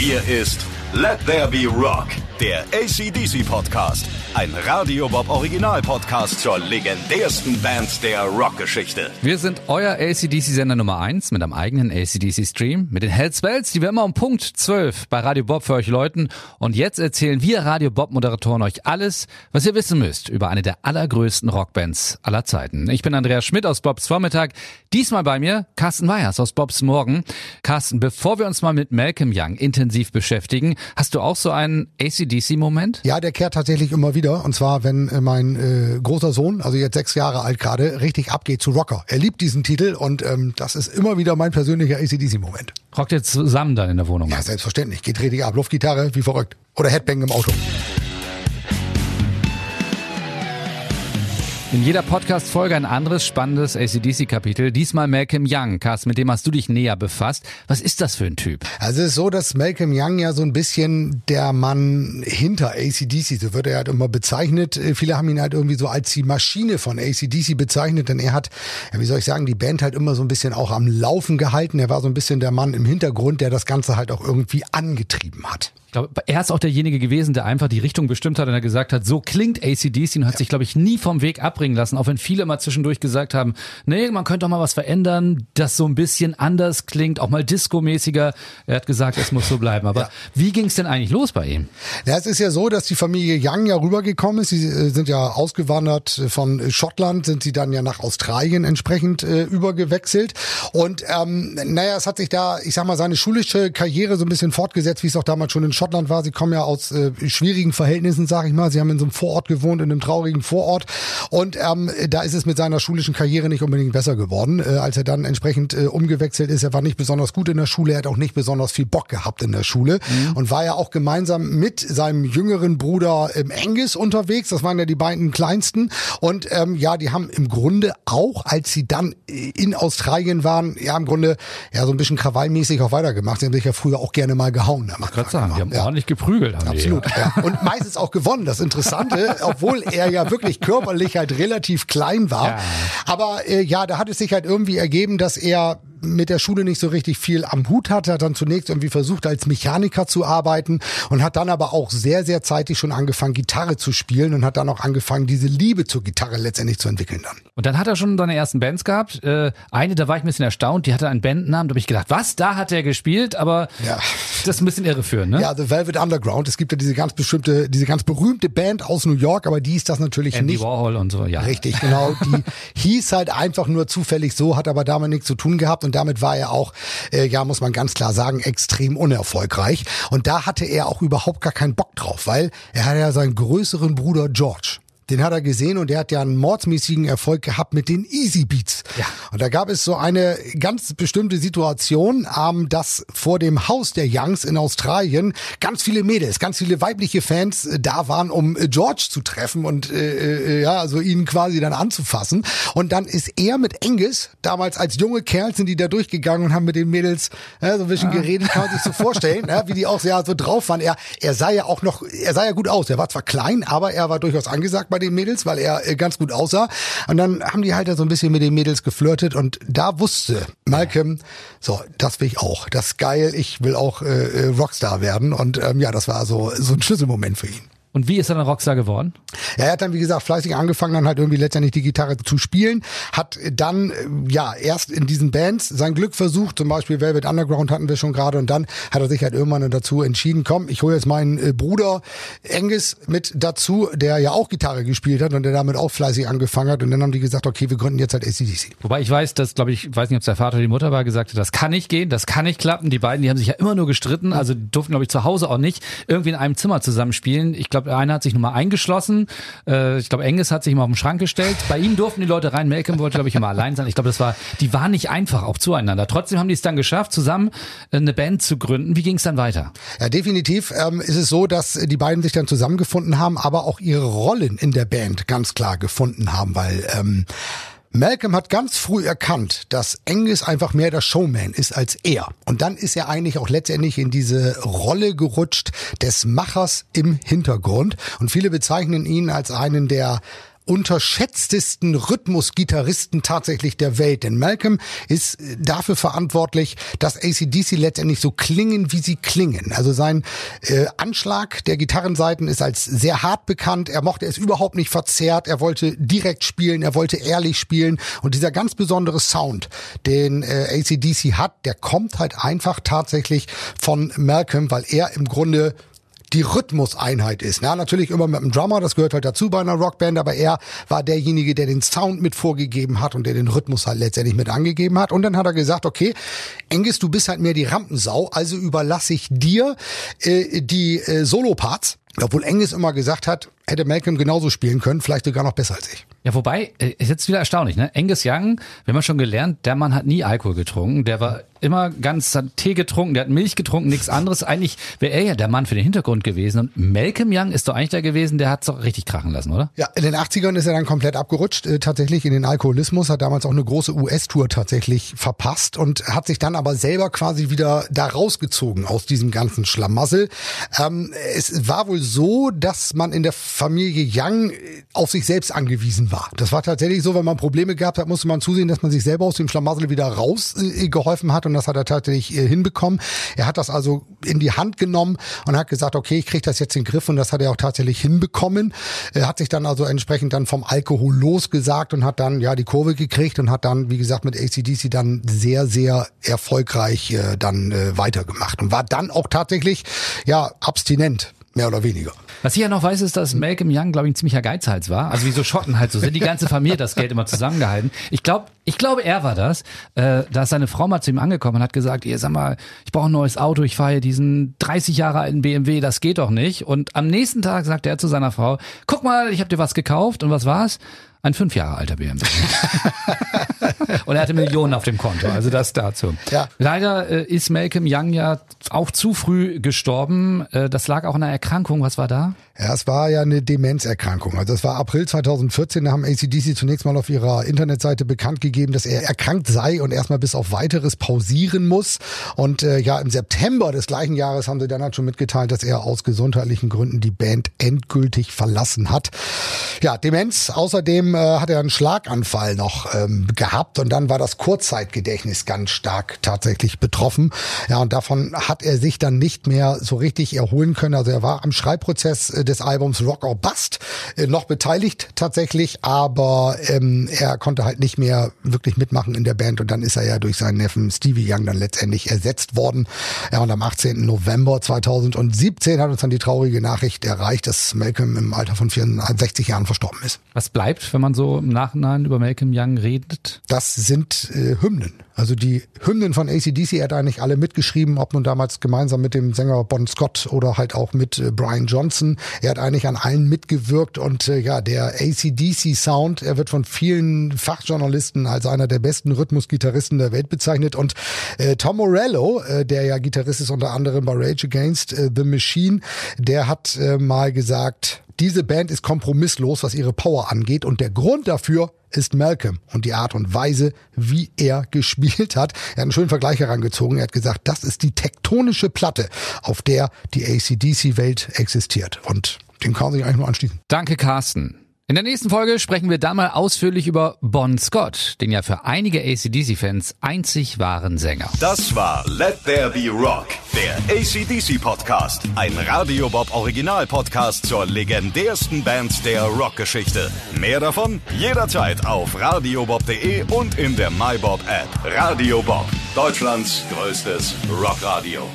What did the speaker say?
Hier ist Let There Be Rock, der ACDC Podcast. Ein Radio Bob Original Podcast zur legendärsten Band der Rockgeschichte. Wir sind euer ACDC-Sender Nummer 1 mit einem eigenen ACDC-Stream, mit den Hells Bells, die wir immer um Punkt 12 bei Radio Bob für euch läuten. Und jetzt erzählen wir Radio Bob-Moderatoren euch alles, was ihr wissen müsst über eine der allergrößten Rockbands aller Zeiten. Ich bin Andreas Schmidt aus Bobs Vormittag. Diesmal bei mir Carsten Weyers aus Bobs Morgen. Carsten, bevor wir uns mal mit Malcolm Young intensiv beschäftigen, hast du auch so einen ACDC-Moment? Ja, der kehrt tatsächlich immer wieder. Und zwar, wenn äh, mein äh, großer Sohn, also jetzt sechs Jahre alt gerade, richtig abgeht zu Rocker. Er liebt diesen Titel und ähm, das ist immer wieder mein persönlicher ACDC-Moment. Rockt ihr zusammen dann in der Wohnung? Ja, selbstverständlich. Geht richtig ab. Luftgitarre, wie verrückt. Oder Headbang im Auto. In jeder Podcast-Folge ein anderes spannendes ACDC-Kapitel. Diesmal Malcolm Young. Carsten, mit dem hast du dich näher befasst. Was ist das für ein Typ? Also es ist so, dass Malcolm Young ja so ein bisschen der Mann hinter ACDC, so wird er halt immer bezeichnet. Viele haben ihn halt irgendwie so als die Maschine von ACDC bezeichnet, denn er hat, wie soll ich sagen, die Band halt immer so ein bisschen auch am Laufen gehalten. Er war so ein bisschen der Mann im Hintergrund, der das Ganze halt auch irgendwie angetrieben hat. Ich glaube, er ist auch derjenige gewesen, der einfach die Richtung bestimmt hat und er gesagt hat, so klingt ACDC und hat ja. sich, glaube ich, nie vom Weg abbringen lassen, auch wenn viele mal zwischendurch gesagt haben, nee, man könnte doch mal was verändern, das so ein bisschen anders klingt, auch mal disco-mäßiger. Er hat gesagt, es muss so bleiben. Aber ja. wie ging es denn eigentlich los bei ihm? Ja, es ist ja so, dass die Familie Young ja rübergekommen ist. Sie äh, sind ja ausgewandert von Schottland, sind sie dann ja nach Australien entsprechend äh, übergewechselt. Und ähm, naja, es hat sich da, ich sag mal, seine schulische Karriere so ein bisschen fortgesetzt, wie es auch damals schon in Schottland war. Sie kommen ja aus äh, schwierigen Verhältnissen, sag ich mal. Sie haben in so einem Vorort gewohnt, in einem traurigen Vorort. Und ähm, da ist es mit seiner schulischen Karriere nicht unbedingt besser geworden. Äh, als er dann entsprechend äh, umgewechselt ist, er war nicht besonders gut in der Schule, er hat auch nicht besonders viel Bock gehabt in der Schule mhm. und war ja auch gemeinsam mit seinem jüngeren Bruder ähm, Angus unterwegs. Das waren ja die beiden kleinsten. Und ähm, ja, die haben im Grunde auch, als sie dann in Australien waren, ja im Grunde ja so ein bisschen krawallmäßig auch weitergemacht. Sie haben sich ja früher auch gerne mal gehauen. Ich gerade sagen, die haben ja. ordentlich geprügelt. Haben Absolut. Die, ja. Und meistens auch gewonnen. Das Interessante, obwohl er ja wirklich körperlich halt relativ klein war. Ja. Aber äh, ja, da hat es sich halt irgendwie ergeben, dass er mit der Schule nicht so richtig viel am Hut hatte, hat dann zunächst irgendwie versucht, als Mechaniker zu arbeiten und hat dann aber auch sehr, sehr zeitig schon angefangen, Gitarre zu spielen und hat dann auch angefangen, diese Liebe zur Gitarre letztendlich zu entwickeln dann. Und dann hat er schon seine ersten Bands gehabt. Äh, eine, da war ich ein bisschen erstaunt, die hatte einen Bandnamen, da habe ich gedacht, was, da hat er gespielt, aber ja. das ist ein bisschen irreführend, ne? Ja, The Velvet Underground. Es gibt ja diese ganz bestimmte, diese ganz berühmte Band aus New York, aber die ist das natürlich Andy nicht. Warhol und so, ja. Richtig, genau. Die hieß halt einfach nur zufällig so, hat aber damit nichts zu tun gehabt und damit war er auch, äh, ja, muss man ganz klar sagen, extrem unerfolgreich. Und da hatte er auch überhaupt gar keinen Bock drauf, weil er hatte ja seinen größeren Bruder George. Den hat er gesehen und der hat ja einen mordsmäßigen Erfolg gehabt mit den Easy Beats. Ja. Und da gab es so eine ganz bestimmte Situation, ähm, dass vor dem Haus der Youngs in Australien ganz viele Mädels, ganz viele weibliche Fans äh, da waren, um äh, George zu treffen und äh, äh, ja, also ihn quasi dann anzufassen. Und dann ist er mit Angus, damals als junge Kerl, sind die da durchgegangen und haben mit den Mädels äh, so ein bisschen ja. geredet, kann man sich so vorstellen, ja, wie die auch sehr so drauf waren. Er, er sah ja auch noch, er sah ja gut aus. Er war zwar klein, aber er war durchaus angesagt bei den Mädels, weil er äh, ganz gut aussah. Und dann haben die halt so ein bisschen mit den Mädels geflirtet und da wusste Malcolm, so, das will ich auch. Das ist geil, ich will auch äh, äh, Rockstar werden. Und ähm, ja, das war so, so ein Schlüsselmoment für ihn. Und wie ist er dann Rockstar geworden? Ja, er hat dann, wie gesagt, fleißig angefangen, dann halt irgendwie letztendlich die Gitarre zu spielen. Hat dann, äh, ja, erst in diesen Bands sein Glück versucht. Zum Beispiel Velvet Underground hatten wir schon gerade. Und dann hat er sich halt irgendwann dazu entschieden, komm, ich hole jetzt meinen äh, Bruder Angus mit dazu, der ja auch Gitarre gespielt hat und der damit auch fleißig angefangen hat. Und dann haben die gesagt, okay, wir gründen jetzt halt ACDC. Wobei ich weiß, dass, glaube ich, weiß nicht, ob es der Vater oder die Mutter war, gesagt hat, das kann nicht gehen, das kann nicht klappen. Die beiden, die haben sich ja immer nur gestritten. Also durften, glaube ich, zu Hause auch nicht irgendwie in einem Zimmer zusammenspielen. Ich glaube, einer hat sich nur mal eingeschlossen. Äh, ich glaube, Enges hat sich mal auf den Schrank gestellt. Bei ihm durften die Leute rein. Malcolm wollte, glaube ich, immer allein sein. Ich glaube, das war, die waren nicht einfach auch zueinander. Trotzdem haben die es dann geschafft, zusammen äh, eine Band zu gründen. Wie ging es dann weiter? Ja, definitiv ähm, ist es so, dass die beiden sich dann zusammengefunden haben, aber auch ihre Rollen in der Band ganz klar gefunden haben, weil ähm, Malcolm hat ganz früh erkannt, dass Angus einfach mehr der Showman ist als er. Und dann ist er eigentlich auch letztendlich in diese Rolle gerutscht des Machers im Hintergrund. Und viele bezeichnen ihn als einen der unterschätztesten Rhythmusgitarristen tatsächlich der Welt. Denn Malcolm ist dafür verantwortlich, dass ACDC letztendlich so klingen, wie sie klingen. Also sein äh, Anschlag der Gitarrenseiten ist als sehr hart bekannt. Er mochte es überhaupt nicht verzerrt. Er wollte direkt spielen, er wollte ehrlich spielen. Und dieser ganz besondere Sound, den äh, ACDC hat, der kommt halt einfach tatsächlich von Malcolm, weil er im Grunde die Rhythmuseinheit ist. Ja, natürlich immer mit dem Drummer, das gehört halt dazu bei einer Rockband, aber er war derjenige, der den Sound mit vorgegeben hat und der den Rhythmus halt letztendlich mit angegeben hat. Und dann hat er gesagt, okay, Engis, du bist halt mehr die Rampensau, also überlasse ich dir äh, die äh, Solo-Parts. Obwohl Engis immer gesagt hat, hätte Malcolm genauso spielen können, vielleicht sogar noch besser als ich. Ja, wobei, äh, ist jetzt wieder erstaunlich, ne? Angus Young, wir haben schon gelernt, der Mann hat nie Alkohol getrunken, der war immer ganz hat Tee getrunken, der hat Milch getrunken, nichts anderes. Eigentlich wäre er ja der Mann für den Hintergrund gewesen. Und Malcolm Young ist doch eigentlich der gewesen, der hat's doch richtig krachen lassen, oder? Ja, in den 80ern ist er dann komplett abgerutscht, äh, tatsächlich in den Alkoholismus, hat damals auch eine große US-Tour tatsächlich verpasst und hat sich dann aber selber quasi wieder da rausgezogen aus diesem ganzen Schlamassel. Ähm, es war wohl so, dass man in der Familie Young auf sich selbst angewiesen war. Das war tatsächlich so, wenn man Probleme gehabt hat, musste man zusehen, dass man sich selber aus dem Schlamassel wieder rausgeholfen äh, hat und das hat er tatsächlich äh, hinbekommen. Er hat das also in die Hand genommen und hat gesagt, okay, ich kriege das jetzt in den Griff und das hat er auch tatsächlich hinbekommen. Er hat sich dann also entsprechend dann vom Alkohol losgesagt und hat dann ja die Kurve gekriegt und hat dann, wie gesagt, mit ACDC dann sehr, sehr erfolgreich äh, dann äh, weitergemacht und war dann auch tatsächlich ja abstinent mehr oder weniger. Was ich ja noch weiß, ist, dass Malcolm Young, glaube ich, ein ziemlicher Geizhals war. Also wie so Schotten halt so sind. Die ganze Familie das Geld immer zusammengehalten. Ich glaube, ich glaube, er war das. Äh, da ist seine Frau mal zu ihm angekommen und hat gesagt, ihr sag mal, ich brauche ein neues Auto, ich fahre diesen 30 Jahre alten BMW, das geht doch nicht. Und am nächsten Tag sagt er zu seiner Frau, guck mal, ich habe dir was gekauft und was war's? Ein fünf Jahre alter BMW. und er hatte Millionen auf dem Konto. Also das dazu. Ja. Leider äh, ist Malcolm Young ja auch zu früh gestorben. Äh, das lag auch an einer Erkrankung. Was war da? Ja, es war ja eine Demenzerkrankung. Also das war April 2014. Da haben ACDC zunächst mal auf ihrer Internetseite bekannt gegeben, dass er erkrankt sei und erstmal bis auf weiteres pausieren muss. Und äh, ja, im September des gleichen Jahres haben sie dann halt schon mitgeteilt, dass er aus gesundheitlichen Gründen die Band endgültig verlassen hat. Ja, Demenz. Außerdem äh, hat er einen Schlaganfall noch ähm, gehabt und dann war das Kurzzeitgedächtnis ganz stark tatsächlich betroffen. Ja, und davon hat er sich dann nicht mehr so richtig erholen können. Also er war am Schreibprozess äh, des Albums Rock or Bust äh, noch beteiligt tatsächlich, aber ähm, er konnte halt nicht mehr wirklich mitmachen in der Band und dann ist er ja durch seinen Neffen Stevie Young dann letztendlich ersetzt worden. Ja, und am 18. November 2017 hat uns dann die traurige Nachricht erreicht, dass Malcolm im Alter von 64 Jahren verstorben ist. Was bleibt, wenn wenn man so im Nachhinein über Malcolm Young redet? Das sind äh, Hymnen. Also die Hymnen von ACDC, hat eigentlich alle mitgeschrieben, ob nun damals gemeinsam mit dem Sänger Bon Scott oder halt auch mit äh, Brian Johnson. Er hat eigentlich an allen mitgewirkt und äh, ja, der ACDC Sound, er wird von vielen Fachjournalisten als einer der besten Rhythmusgitarristen der Welt bezeichnet und äh, Tom Morello, äh, der ja Gitarrist ist unter anderem bei Rage Against the Machine, der hat mal gesagt, diese Band ist kompromisslos, was ihre Power angeht und der Grund dafür ist Malcolm und die Art und Weise, wie er gespielt hat. Er hat einen schönen Vergleich herangezogen. Er hat gesagt, das ist die tektonische Platte, auf der die ACDC-Welt existiert. Und dem kann man sich eigentlich nur anschließen. Danke, Carsten. In der nächsten Folge sprechen wir dann mal ausführlich über Bon Scott, den ja für einige ACDC-Fans einzig wahren Sänger. Das war Let There Be Rock, der ACDC-Podcast. Ein Radio Bob Original-Podcast zur legendärsten Band der Rockgeschichte. Mehr davon jederzeit auf radiobob.de und in der MyBob-App. Radio Bob, Deutschlands größtes Rockradio.